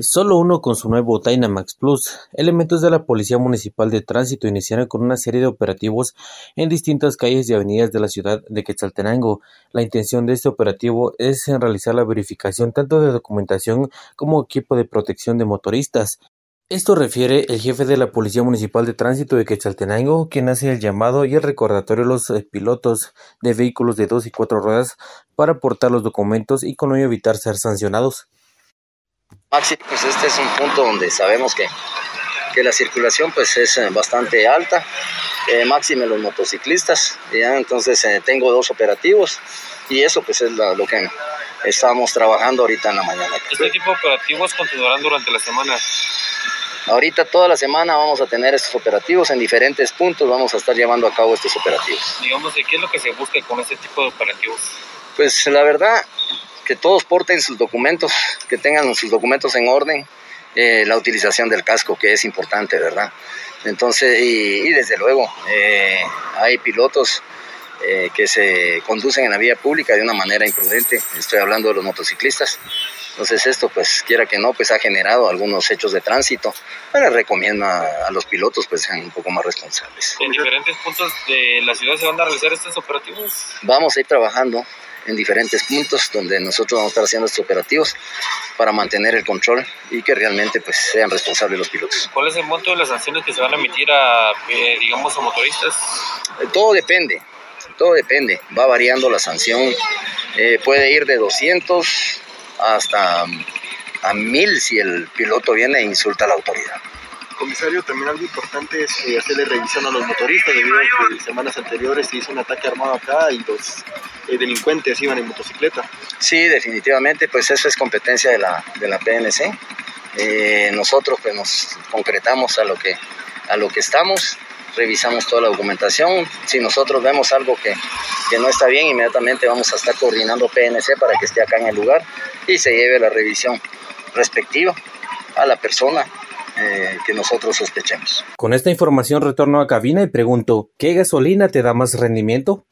Solo uno con su nuevo Dynamax Plus. Elementos de la Policía Municipal de Tránsito iniciaron con una serie de operativos en distintas calles y avenidas de la ciudad de Quetzaltenango. La intención de este operativo es realizar la verificación tanto de documentación como equipo de protección de motoristas. Esto refiere el jefe de la Policía Municipal de Tránsito de Quetzaltenango, quien hace el llamado y el recordatorio a los eh, pilotos de vehículos de dos y cuatro ruedas para aportar los documentos y con ello evitar ser sancionados. Maxi, pues este es un punto donde sabemos que, que la circulación pues es eh, bastante alta, eh, máxime los motociclistas, ¿ya? entonces eh, tengo dos operativos y eso pues es lo que estamos trabajando ahorita en la mañana. ¿Este tipo de operativos continuarán durante la semana? Ahorita toda la semana vamos a tener estos operativos en diferentes puntos, vamos a estar llevando a cabo estos operativos. Digamos, ¿qué es lo que se busca con este tipo de operativos? Pues la verdad, que todos porten sus documentos, que tengan sus documentos en orden, eh, la utilización del casco, que es importante, ¿verdad? Entonces, y, desde luego, eh, hay pilotos eh, que se conducen en la vía pública de una manera imprudente, estoy hablando de los motociclistas, entonces esto, pues quiera que no, pues ha generado algunos hechos de tránsito. Bueno, recomiendo a, los pilotos pues sean un poco más responsables. ¿En diferentes puntos de la ciudad se van a realizar estos operativos? Vamos a ir trabajando en diferentes puntos donde nosotros vamos a estar haciendo estos operativos para mantener el control y que realmente pues sean responsables los pilotos. ¿Cuál es el monto de las sanciones que se van a emitir a, eh, digamos, a motoristas? Eh, todo depende, todo depende, va variando la sanción, eh, puede ir de 200 hasta a mil si el piloto viene e insulta a la autoridad. Comisario, también algo importante es eh, hacerle revisión a los motoristas, debido a que semanas anteriores se hizo un ataque armado acá y los eh, delincuentes iban en motocicleta. Sí, definitivamente, pues eso es competencia de la, de la PNC. Eh, nosotros pues nos concretamos a lo que, a lo que estamos, revisamos toda la documentación. Si nosotros vemos algo que, que no está bien, inmediatamente vamos a estar coordinando PNC para que esté acá en el lugar y se lleve la revisión respectiva a la persona eh, que nosotros sospechemos. Con esta información retorno a cabina y pregunto, ¿qué gasolina te da más rendimiento?